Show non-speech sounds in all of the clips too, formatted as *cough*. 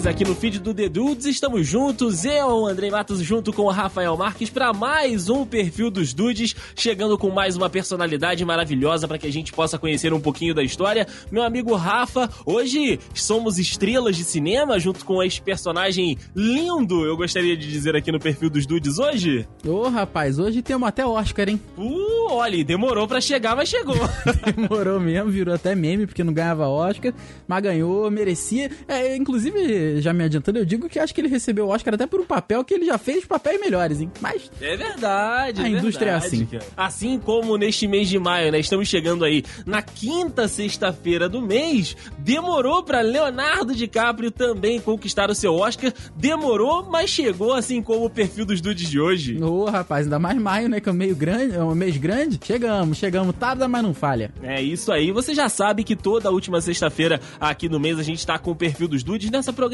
vez aqui no feed do The Dudes. Estamos juntos, eu, Andrei Matos, junto com o Rafael Marques, para mais um perfil dos Dudes, chegando com mais uma personalidade maravilhosa para que a gente possa conhecer um pouquinho da história. Meu amigo Rafa, hoje somos estrelas de cinema, junto com esse personagem lindo, eu gostaria de dizer aqui no perfil dos Dudes hoje. Ô, rapaz, hoje temos até Oscar, hein? Uh, olha, demorou para chegar, mas chegou. *laughs* demorou mesmo, virou até meme, porque não ganhava Oscar, mas ganhou, merecia. É, inclusive, já me adiantando, eu digo que acho que ele recebeu o Oscar até por um papel que ele já fez papéis melhores, hein? Mas. É verdade, A é indústria é verdade, assim. cara. Assim como neste mês de maio, né? Estamos chegando aí na quinta sexta-feira do mês. Demorou pra Leonardo DiCaprio também conquistar o seu Oscar. Demorou, mas chegou, assim como o perfil dos dudes de hoje. Ô, rapaz, ainda mais maio, né? Que é um meio grande, é um mês grande. Chegamos, chegamos, tarda, mas não falha. É isso aí. Você já sabe que toda última sexta-feira aqui no mês a gente tá com o perfil dos dudes nessa programação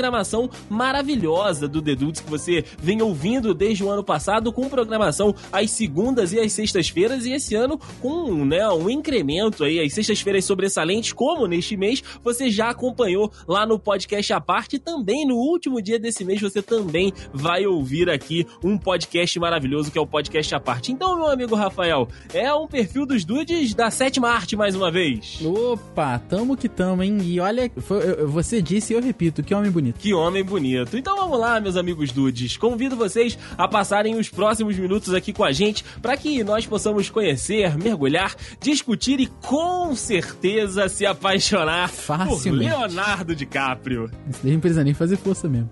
maravilhosa do The Dudes que você vem ouvindo desde o ano passado com programação às segundas e às sextas-feiras e esse ano com, né, um incremento aí às sextas-feiras sobressalentes, como neste mês você já acompanhou lá no podcast à parte também no último dia desse mês você também vai ouvir aqui um podcast maravilhoso que é o podcast à parte. Então, meu amigo Rafael, é um perfil dos dudes da sétima arte mais uma vez. Opa, tamo que tamo, hein? E olha, foi- você disse e eu repito, que homem bonito. Que homem bonito. Então vamos lá, meus amigos dudes. Convido vocês a passarem os próximos minutos aqui com a gente para que nós possamos conhecer, mergulhar, discutir e com certeza se apaixonar por Facilmente. Leonardo DiCaprio. Isso daí não precisa nem fazer força mesmo.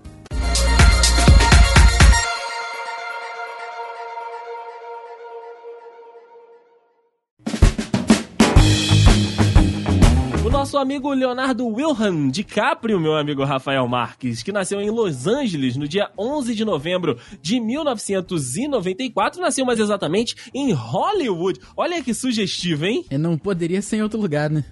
Nosso amigo Leonardo Wilhelm DiCaprio, meu amigo Rafael Marques, que nasceu em Los Angeles no dia 11 de novembro de 1994, nasceu mais exatamente em Hollywood. Olha que sugestivo, hein? É, não poderia ser em outro lugar, né?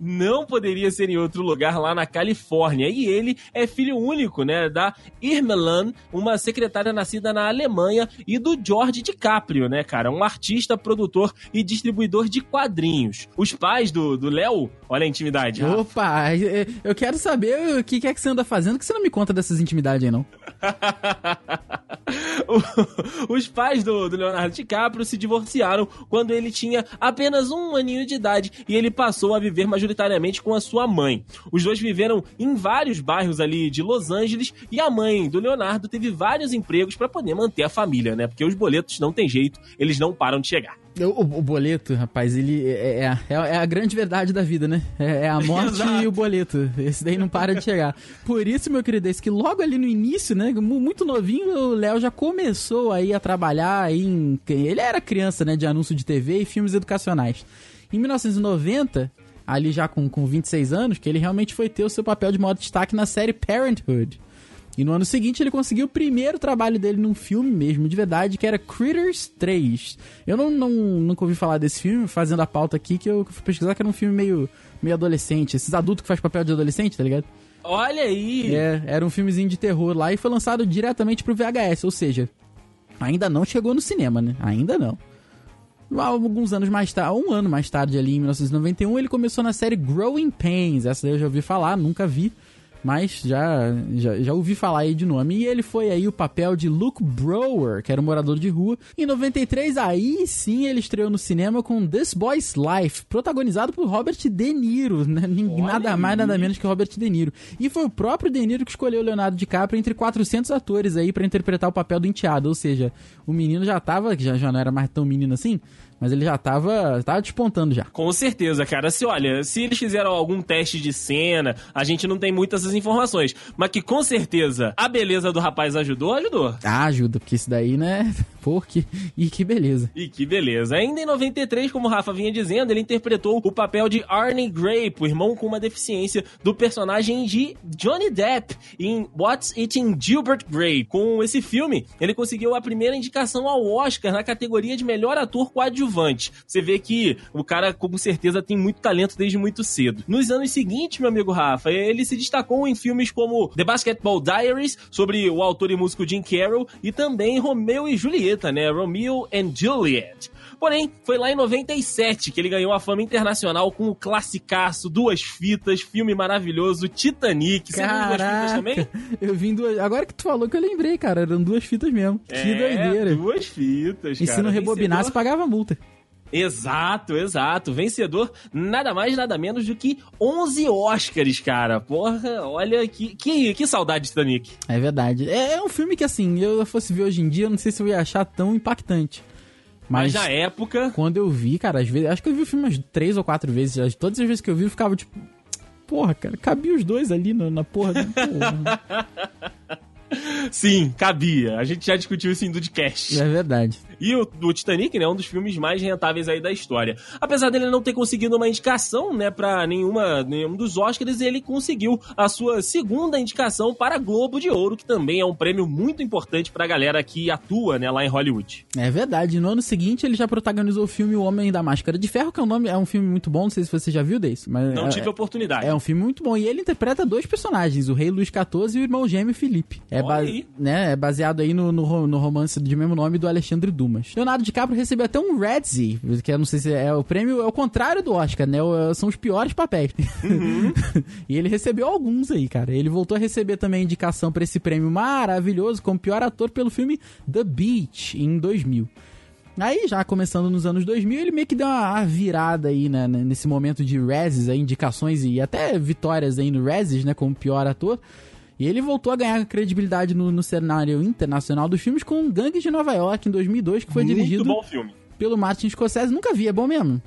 Não poderia ser em outro lugar lá na Califórnia. E ele é filho único, né, da Irmelan, uma secretária nascida na Alemanha, e do George DiCaprio, né, cara, um artista, produtor e distribuidor de quadrinhos. Os pais do do Léo, olha a intimidade. Rafa. Opa, é, eu quero saber o que que é que você anda fazendo, que você não me conta dessas intimidades aí, não. *laughs* *laughs* Os pais do, do Leonardo DiCaprio se divorciaram quando ele tinha apenas um aninho de idade e ele passou a viver majoritariamente com a sua mãe. Os dois viveram em vários bairros ali de Los Angeles e a mãe do Leonardo teve vários empregos para poder manter a família, né? Porque os boletos não tem jeito, eles não param de chegar. O, o- boleto, rapaz, ele é, é a- é a grande verdade da vida, né? É, é a morte *laughs* e o boleto. Esse daí não para de chegar. Por isso, meu querido, esse que logo ali no início, né? mu- Muito novinho, o Léo já começou aí a trabalhar em. Ele era criança, né? De anúncio de TV e filmes educacionais. Em 1990, ali já com, com 26 anos, que ele realmente foi ter o seu papel de maior destaque na série Parenthood. E no ano seguinte ele conseguiu o primeiro trabalho dele num filme mesmo, de verdade, que era Critters 3. Eu não, não, nunca ouvi falar desse filme, fazendo a pauta aqui, que eu fui pesquisar que era um filme meio, meio adolescente. Esses adultos que faz papel de adolescente, tá ligado? Olha aí! É, era um filmezinho de terror lá e foi lançado diretamente pro VHS, ou seja, ainda não chegou no cinema, né? Ainda não. Alguns anos mais tarde, um ano mais tarde ali, em 1991, ele começou na série Growing Pains. Essa daí eu já ouvi falar, nunca vi, mas já, já, já ouvi falar aí de nome. E ele foi aí o papel de Luke Brower, que era um morador de rua. Em 93, aí sim ele estreou no cinema com This Boy's Life, protagonizado por Robert De Niro, né? Olha nada mais, nada menos que Robert De Niro. E foi o próprio De Niro que escolheu o Leonardo DiCaprio entre 400 atores aí pra interpretar o papel do enteado. Ou seja, o menino já tava, que já, já não era mais tão menino assim, mas ele já tava, tava despontando já. Com certeza, cara. Se olha, se eles fizeram algum teste de cena, a gente não tem muitas essas informações. Mas que com certeza a beleza do rapaz ajudou, ajudou. Ah, ajuda, porque isso daí, né? *laughs* Pô, que, e que beleza. E que beleza. Ainda em 93, como o Rafa vinha dizendo, ele interpretou o papel de Arnie Grape, o irmão com uma deficiência do personagem de Johnny Depp em What's Eating Gilbert Grape. Com esse filme, ele conseguiu a primeira indicação ao Oscar na categoria de melhor ator coadjuvante coadjuvante. Você vê que o cara, com certeza, tem muito talento desde muito cedo. Nos anos seguintes, meu amigo Rafa, ele se destacou em filmes como The Basketball Diaries, sobre o autor e músico Jim Carroll, e também Romeo e Julieta, né? Romeo and Juliet. Porém, foi lá em 97 que ele ganhou a fama internacional com o classicaço, duas fitas, filme maravilhoso, Titanic. Você Caraca, viu duas fitas também? *laughs* Eu vim duas. Agora que tu falou que eu lembrei, cara, eram duas fitas mesmo. É, que doideira. Duas fitas, e cara. E se não rebobinasse, pagava multa. Exato, exato. Vencedor, nada mais, nada menos do que 11 Oscars, cara. Porra, olha que, que, que saudade de Titanic. É verdade. É, é um filme que, assim, eu fosse ver hoje em dia, eu não sei se eu ia achar tão impactante. Mas, Mas na época. Quando eu vi, cara, às vezes. Acho que eu vi o filme umas três ou quatro vezes. Todas as vezes que eu vi, eu ficava tipo. Porra, cara, cabia os dois ali na, na porra. Do... *laughs* Porra. Sim, cabia. A gente já discutiu isso em Dudcast. É verdade. E o, o Titanic, né, é um dos filmes mais rentáveis aí da história. Apesar dele não ter conseguido uma indicação, né, para nenhuma nenhum dos Oscars, ele conseguiu a sua segunda indicação para Globo de Ouro, que também é um prêmio muito importante pra galera que atua, né, lá em Hollywood. É verdade. No ano seguinte ele já protagonizou o filme O Homem da Máscara de Ferro, que é um nome, é um filme muito bom, não sei se você já viu desse, mas não é, tive oportunidade. É um filme muito bom e ele interpreta dois personagens, o Rei Luís XIV e o irmão gêmeo Felipe. É, ba né, é baseado aí no, no, no romance de mesmo nome do Alexandre Dumas. Leonardo DiCaprio recebeu até um Razzie, que eu não sei se é o prêmio, é o contrário do Oscar, né? São os piores papéis. Uhum. *laughs* e ele recebeu alguns aí, cara. Ele voltou a receber também indicação para esse prêmio maravilhoso como pior ator pelo filme The Beach, em 2000. Aí, já começando nos anos 2000, ele meio que deu uma virada aí, né, nesse momento de Razzies, aí, indicações e até vitórias aí no Razzies, né, como pior ator. E ele voltou a ganhar credibilidade no, no cenário internacional dos filmes com Gangues de Nova York em 2002, que foi Muito dirigido pelo Martin Scorsese. Nunca vi, é bom mesmo.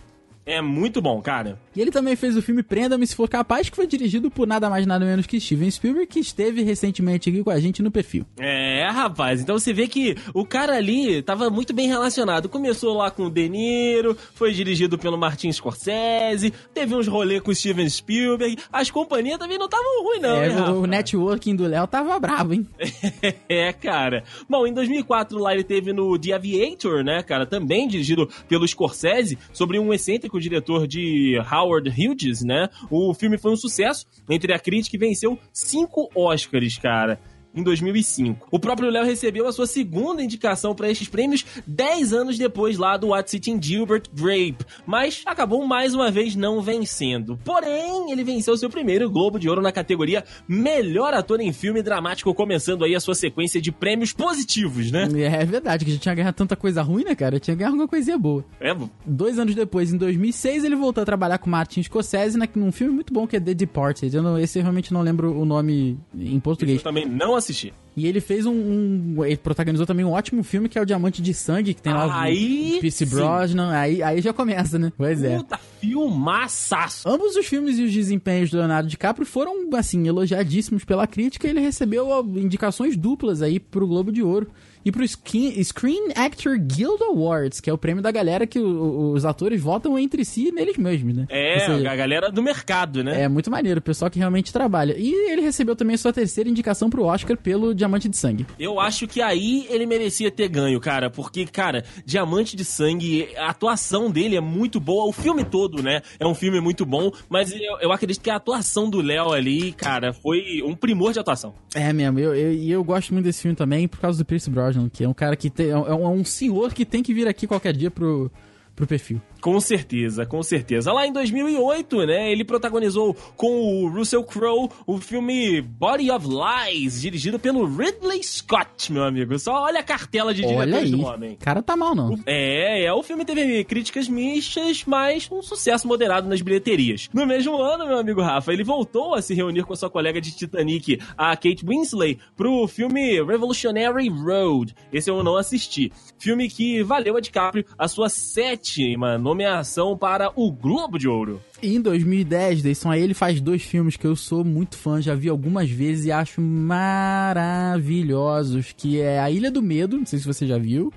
É muito bom, cara. E ele também fez o filme Prenda-me Se For Capaz, que foi dirigido por nada mais nada menos que Steven Spielberg, que esteve recentemente aqui com a gente no perfil. É, rapaz, então você vê que o cara ali tava muito bem relacionado. Começou lá com o De Niro, foi dirigido pelo Martin Scorsese, teve uns rolês com o Steven Spielberg. As companhias também não estavam ruins, não, é, hein, O networking do Léo tava bravo, hein? *laughs* é, cara. Bom, em 2004 lá ele teve no The Aviator, né, cara, também dirigido pelo Scorsese, sobre um excêntrico o diretor de Howard Hughes, né? O filme foi um sucesso entre a crítica e venceu cinco Oscars, cara em 2005. O próprio Léo recebeu a sua segunda indicação para estes prêmios 10 anos depois lá do What's Sitting Gilbert Grape, mas acabou mais uma vez não vencendo. Porém, ele venceu seu primeiro Globo de Ouro na categoria Melhor Ator em Filme Dramático, começando aí a sua sequência de prêmios positivos, né? É, é verdade, que a gente tinha ganhado tanta coisa ruim, né, cara? Tinha ganhado alguma coisinha boa. É. Dois anos depois, em 2006, ele voltou a trabalhar com Martin Scorsese num filme muito bom que é The Departed. Eu não, esse eu realmente não lembro o nome em português. Eu também não assistir. E ele fez um, um, Ele protagonizou também um ótimo filme que é o Diamante de Sangue, que tem lá aí, o Pierce Brosnan. Aí, aí já começa, né? Pois é. Puta, filmaçaço! Ambos os filmes e os desempenhos do Leonardo DiCaprio foram, assim, elogiadíssimos pela crítica. E ele recebeu indicações duplas aí pro Globo de Ouro e pro Screen Actor Guild Awards, que é o prêmio da galera que o, os atores votam entre si neles mesmos, né? É, seja, a galera do mercado, né? É muito maneiro, o pessoal que realmente trabalha. E ele recebeu também sua terceira indicação pro Oscar pelo Diamante de Sangue. Eu acho que aí ele merecia ter ganho, cara, porque, cara, Diamante de Sangue, a atuação dele é muito boa, o filme todo, né? É um filme muito bom, mas eu, eu acredito que a atuação do Léo ali, cara, foi um primor de atuação. É mesmo, e eu, eu, eu, gosto muito desse filme também por causa do Pierce Brosnan que é um cara que tem, é um senhor que tem que vir aqui qualquer dia pro, pro perfil. Com certeza, com certeza. Lá em 2008, né, ele protagonizou com o Russell Crowe o filme Body of Lies, dirigido pelo Ridley Scott, meu amigo. Só olha a cartela de diretores do homem. cara tá mal, não. É, é, o filme teve críticas mistas, mas um sucesso moderado nas bilheterias. No mesmo ano, meu amigo Rafa, ele voltou a se reunir com sua colega de Titanic, a Kate Winslet, pro filme Revolutionary Road. Esse eu não assisti. Filme que valeu a DiCaprio a sua sétima nomeação para o Globo de Ouro. E em 2010, Deison, aí ele faz dois filmes que eu sou muito fã, já vi algumas vezes e acho maravilhosos, que é A Ilha do Medo, não sei se você já viu,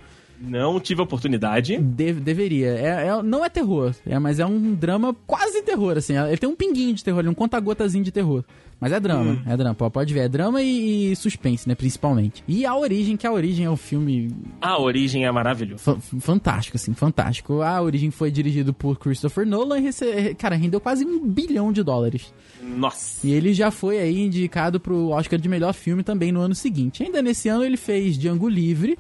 Não tive a oportunidade. De- deveria. É, é- não é terror, é, mas é um drama quase terror, assim. Ele tem um pinguinho de terror, ele um conta-gotazinho de terror. Mas é drama, é drama, pode ver. É drama e, e suspense, né, principalmente. E A Origem, que A Origem é um filme A origem é maravilhosa. fa- fantástico, assim, fantástico. A Origem foi dirigido por Christopher Nolan e, rece- cara, rendeu quase um bilhão de dólares. Nossa. E ele já foi aí indicado pro Oscar de melhor filme também no ano seguinte. Ainda nesse ano ele fez Django Livre,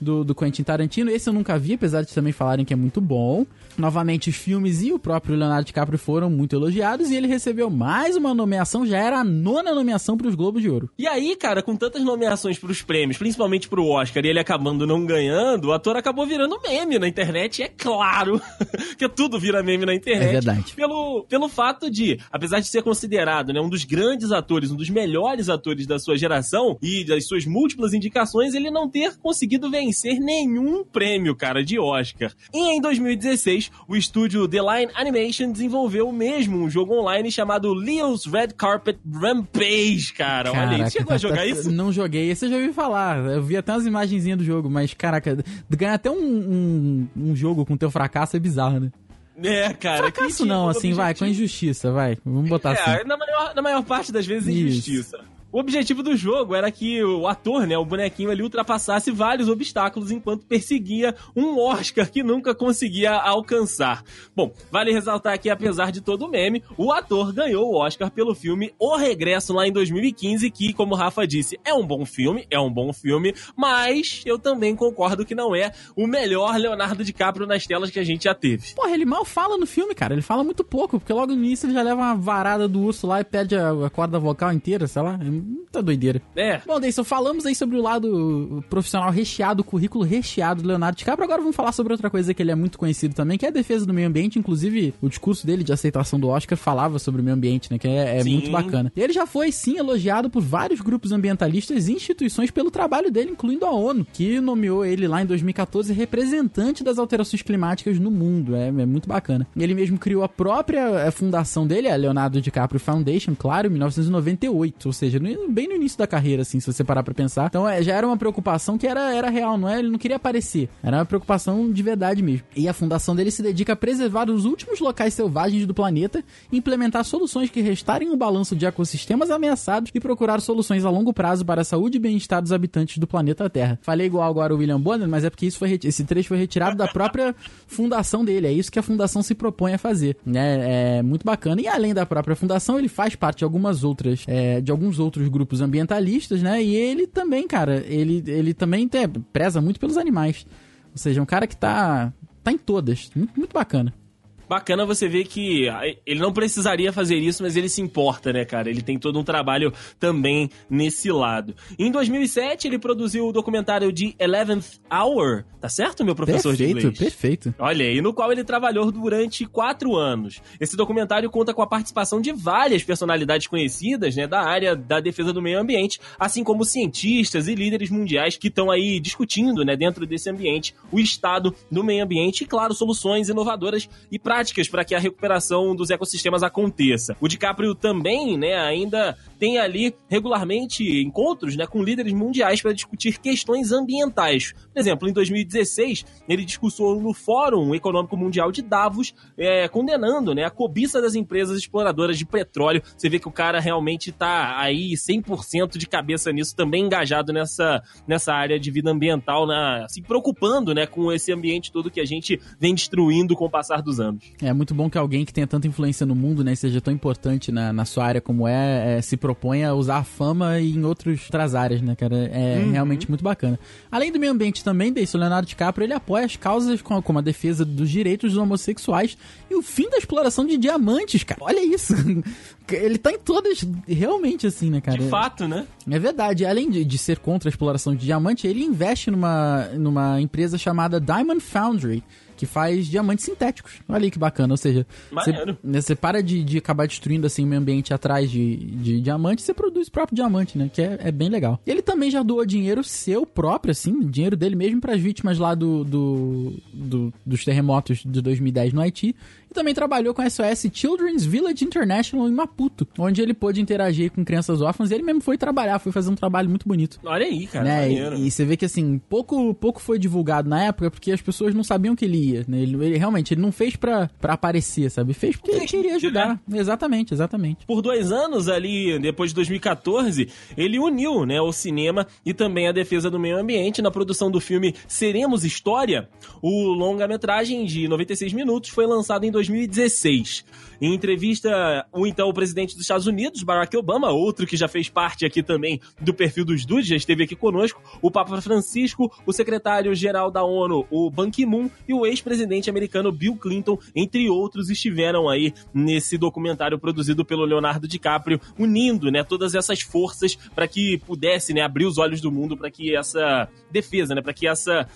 do, do Quentin Tarantino. Esse eu nunca vi, apesar de também falarem que é muito bom. Novamente, os filmes e o próprio Leonardo DiCaprio foram muito elogiados. E ele recebeu mais uma nomeação, já era a nona nomeação para os Globos de Ouro. E aí, cara, com tantas nomeações pros prêmios, principalmente pro Oscar, e ele acabando não ganhando, o ator acabou virando meme na internet, é claro *laughs* que tudo vira meme na internet. É verdade. Pelo, pelo fato de, apesar de ser considerado né, um dos grandes atores, um dos melhores atores da sua geração, e das suas múltiplas indicações, ele não ter conseguido vencer nenhum prêmio, cara, de Oscar. E em 2016, o estúdio The Line Animation desenvolveu mesmo um jogo online chamado Leo's Red Carpet Rampage, cara. Olha aí, chegou a tá- jogar tá- isso? Não joguei, esse eu já ouvi falar. Eu vi até umas imagenzinhas do jogo, mas caraca, ganhar até um, um, um jogo com teu fracasso é bizarro, né? É, cara. Fracasso que não, tipo, assim, vai, com objetivo- injustiça, vai. Vamos botar assim. É, na maior, na maior parte das vezes Isso. injustiça. O objetivo do jogo era que o ator, né, o bonequinho ali, ultrapassasse vários obstáculos enquanto perseguia um Oscar que nunca conseguia alcançar. Bom, vale ressaltar que, apesar de todo o meme, o ator ganhou o Oscar pelo filme O Regresso lá em 2015, que, como o Rafa disse, é um bom filme, é um bom filme, mas eu também concordo que não é o melhor Leonardo DiCaprio nas telas que a gente já teve. Porra, ele mal fala no filme, cara. Ele fala muito pouco, porque logo no início ele já leva uma varada do urso lá e pede a, corda vocal inteira, sei lá. É muita doideira. É, Bom, Deison, falamos aí sobre o lado profissional recheado, o currículo recheado do Leonardo DiCaprio. Agora vamos falar sobre outra coisa que ele é muito conhecido também, que é a defesa do meio ambiente. Inclusive, o discurso dele de aceitação do Oscar falava sobre o meio ambiente, né? Que é, é muito bacana. Ele já foi, sim, elogiado por vários grupos ambientalistas e instituições pelo trabalho dele, incluindo a ONU, que nomeou ele lá em 2014 representante das alterações climáticas no mundo. É, é muito bacana. Ele mesmo criou a própria eh, fundação dele, a Leonardo DiCaprio Foundation, claro, em 1998, ou seja, no- bem no início da carreira, assim, se você parar pra pensar. Então é, já era uma preocupação que era, era real, não é? Ele não queria aparecer. Era uma preocupação de verdade mesmo. E a fundação dele se dedica a preservar os últimos locais selvagens do planeta, implementar soluções que restarem o balanço de ecossistemas ameaçados e procurar soluções a longo prazo para a saúde e bem-estar dos habitantes do planeta Terra. Falei igual agora o William Bonner, mas é porque isso foi esse trecho foi retirado da própria fundação dele. É isso que a fundação se propõe a fazer. né? É muito bacana. E além da própria fundação, ele faz parte de algumas outras, é, de alguns outros grupos ambientalistas, né? E ele também, cara, ele, ele também te- preza muito pelos animais. Ou seja, é um cara que tá, tá em todas. Muito, muito bacana. Bacana você ver que ah, ele não precisaria fazer isso, mas ele se importa, né, cara? Ele tem todo um trabalho também nesse lado. Em 2007, ele produziu o documentário de Eleventh Hour, tá certo, meu professor de Perfeito, inglês? perfeito. Olha aí, no qual ele trabalhou durante quatro anos. Esse documentário conta com a participação de várias personalidades conhecidas, né, da área da defesa do meio ambiente, assim como cientistas e líderes mundiais que estão aí discutindo, né, dentro desse ambiente, o estado do meio ambiente e, claro, soluções inovadoras e práticas para que a recuperação dos ecossistemas aconteça. O DiCaprio também, né, ainda tem ali regularmente encontros, né, com líderes mundiais para discutir questões ambientais. Por exemplo, em 2016, ele discursou no Fórum Econômico Mundial de Davos, é, condenando né, a cobiça das empresas exploradoras de petróleo. Você vê que o cara realmente tá aí 100% de cabeça nisso, também engajado nessa, nessa área de vida ambiental, né, se preocupando né, com esse ambiente todo que a gente vem destruindo com o passar dos anos. É muito bom que alguém que tenha tanta influência no mundo, né, seja tão importante na, na sua área como é, é, se propõe a usar a fama em outros, outras áreas, né, cara? É realmente muito bacana. Além do meio ambiente também, desse o Leonardo DiCaprio, ele apoia as causas como, como a defesa dos direitos dos homossexuais e o fim da exploração de diamantes, cara. Olha isso. *laughs* Ele tá em todas, realmente assim, né, cara? De fato, né? É verdade. Além de, de ser contra a exploração de diamante, ele investe numa, numa empresa chamada Diamond Foundry, que faz diamantes sintéticos. Olha aí que bacana. Ou seja, né, você para de, de acabar destruindo assim o meio ambiente atrás de, de diamante, você produz o próprio diamante, né? Que é, é bem legal. Ele também já doou dinheiro seu próprio, assim, dinheiro dele mesmo para as vítimas lá do, do, do- dos terremotos de 2010 no Haiti. E também trabalhou com a SOS Children's Village International em Maputo, onde ele pôde interagir com crianças órfãs. E ele mesmo foi trabalhar, foi fazer um trabalho muito bonito. Olha aí, cara. né? E, e você vê que assim, pouco, pouco foi divulgado na época porque as pessoas não sabiam que ele ia. Né? Ele, ele realmente ele não fez pra, pra aparecer, sabe? Fez porque ele queria ajudar. Exatamente, exatamente. Por dois anos ali, depois de 2014, ele uniu né, o cinema e também a defesa do meio ambiente na produção do filme Seremos História. O longa-metragem de 96 minutos foi lançado em 2016. Em entrevista, o então presidente dos Estados Unidos, Barack Obama, outro que já fez parte aqui também do perfil dos Dudes, já esteve aqui conosco, o Papa Francisco, o secretário-geral da ONU, o Ban Ki-moon, e o ex-presidente americano Bill Clinton, entre outros, estiveram aí nesse documentário produzido pelo Leonardo DiCaprio, unindo né, todas essas forças para que pudesse né, abrir os olhos do mundo para que essa defesa, né, para que, essa,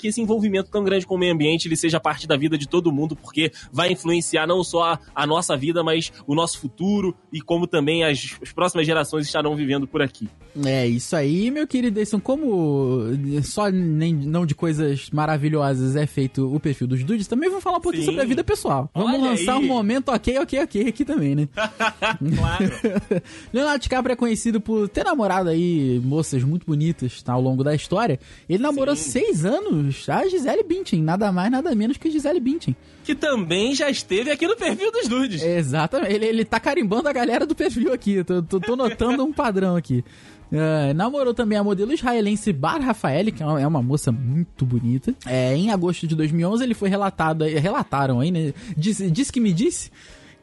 que esse envolvimento tão grande com o meio ambiente ele seja parte da vida de todo mundo, porque vai influenciar não só a, a nossa vida, mas o nosso futuro e como também as, as próximas gerações estarão vivendo por aqui. É isso aí, meu querido Edson. Como só nem, não de coisas maravilhosas é feito o perfil dos dudes, também vou falar um pouquinho Sim. sobre a vida pessoal. Vamos Olha lançar aí. um momento ok, ok, ok aqui também, né? *laughs* claro. *laughs* Leonardo DiCaprio é conhecido por ter namorado aí moças muito bonitas tá, ao longo da história. Ele namorou Sim. seis anos a Gisele Bündchen, nada mais, nada menos que Gisele Bündchen. que também já esteve aqui no perfil dos Dudes. Exatamente, ele, ele tá carimbando a galera do perfil aqui, tô, tô, tô notando um padrão aqui. É, namorou também a modelo israelense Bar Rafael, que é uma, é uma moça muito bonita. É, em agosto de 2011 ele foi relatado, aí- relataram aí, né? Disse, disse que me disse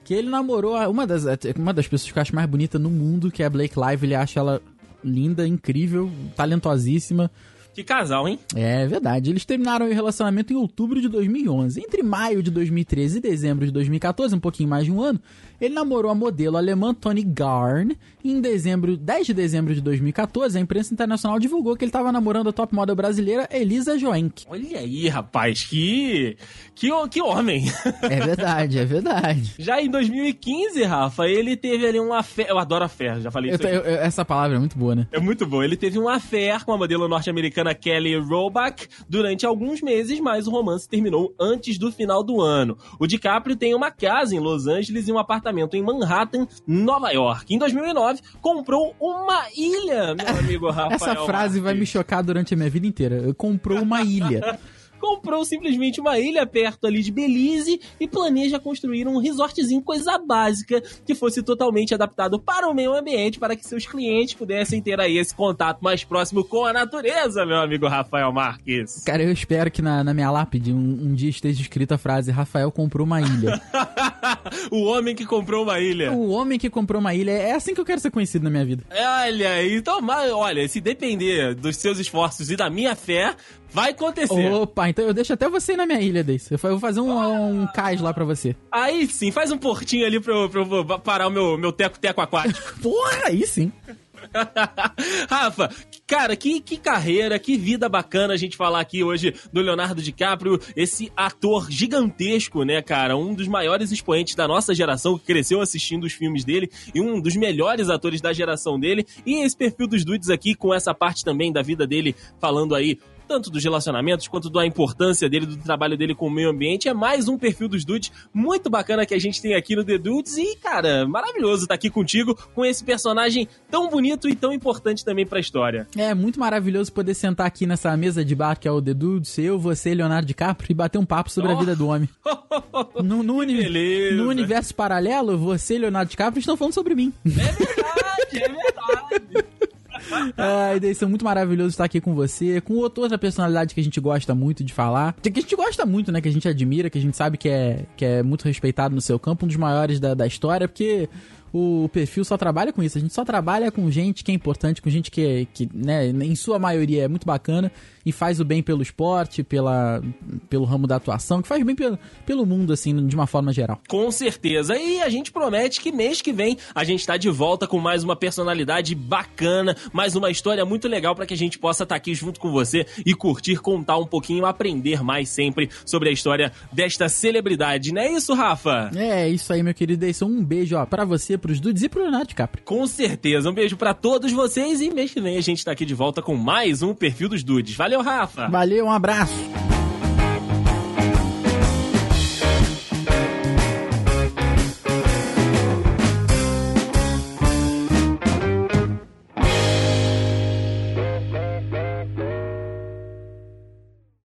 que ele namorou uma das, uma das pessoas que eu acho mais bonita no mundo, que é a Blake Live. Ele acha ela linda, incrível, talentosíssima. Que casal, hein? É verdade. Eles terminaram o relacionamento em outubro de 2011. Entre maio de 2013 e dezembro de 2014, um pouquinho mais de um ano, ele namorou a modelo alemã Toni Garn. E em dezembro, 10 de dezembro de 2014, a imprensa internacional divulgou que ele estava namorando a top model brasileira Elisa Joenk. Olha aí, rapaz, que. Que, que homem! É verdade, é verdade. *laughs* Já em 2015, Rafa, ele teve ali uma fé. Eu adoro a fé, já falei Eu isso. eu- eu- essa palavra é muito boa, né? É muito bom. Ele teve um affair com a modelo norte-americana Kelly Roebuck durante alguns meses, mas o romance terminou antes do final do ano. O DiCaprio tem uma casa em Los Angeles e um apartamento em Manhattan, Nova York. Em 2009, comprou uma ilha, meu amigo *laughs* Rafael. Essa frase vai me chocar durante a minha vida inteira. Eu comprou uma ilha. *laughs* comprou simplesmente uma ilha perto ali de Belize e planeja construir um resortzinho, coisa básica, que fosse totalmente adaptado para o meio ambiente, para que seus clientes pudessem ter aí esse contato mais próximo com a natureza, meu amigo Rafael Marques. Cara, eu espero que na, na minha lápide um, um dia esteja escrita a frase: Rafael comprou uma ilha. *laughs* o homem que comprou uma ilha. o homem que comprou uma ilha. É assim que eu quero ser conhecido na minha vida. Olha aí, então, mas, olha, se depender dos seus esforços e da minha fé, vai acontecer. Opa, então eu deixo até você na minha ilha, Dace. Eu vou fazer um, um cais lá pra você. Aí sim, faz um portinho ali pra eu, pra eu parar o meu, meu teco-teco aquático. *laughs* Porra, aí sim. *laughs* Rafa, cara, que, que carreira, que vida bacana a gente falar aqui hoje do Leonardo DiCaprio, esse ator gigantesco, né, cara? Um dos maiores expoentes da nossa geração que cresceu assistindo os filmes dele e um dos melhores atores da geração dele. E esse perfil dos dudes aqui com essa parte também da vida dele falando aí tanto dos relacionamentos quanto da importância dele, do trabalho dele com o meio ambiente. É mais um perfil dos dudes muito bacana que a gente tem aqui no The Dudes. E, cara, maravilhoso estar aqui contigo com esse personagem tão bonito e tão importante também pra história. É muito maravilhoso poder sentar aqui nessa mesa de bar que é o The Dudes, eu, você, Leonardo DiCaprio, e bater um papo sobre a Oh. vida do homem. *laughs* No, no uni- no universo paralelo, você e Leonardo DiCaprio estão falando sobre mim. É verdade, é verdade. Ai, Daí são muito maravilhoso estar aqui com você, com outra personalidade que a gente gosta muito de falar. Que a gente gosta muito, né? Que a gente admira, que a gente sabe que é, que é muito respeitado no seu campo, um dos maiores da, da história, porque o perfil só trabalha com isso. A gente só trabalha com gente que é importante, com gente que, que né, em sua maioria é muito bacana. E faz o bem pelo esporte, pela, pelo ramo da atuação, que faz bem pelo, pelo mundo, assim, de uma forma geral. Com certeza. E a gente promete que mês que vem a gente tá de volta com mais uma personalidade bacana, mais uma história muito legal para que a gente possa estar tá aqui junto com você e curtir, contar um pouquinho, aprender mais sempre sobre a história desta celebridade. Não é isso, Rafa? É, isso aí, meu querido. Isso, um beijo, ó, pra você, pros dudes e pro Leonardo DiCaprio. Com certeza. Um beijo para todos vocês e mês que vem a gente tá aqui de volta com mais um Perfil dos Dudes. Valeu, Rafa! Valeu, um abraço!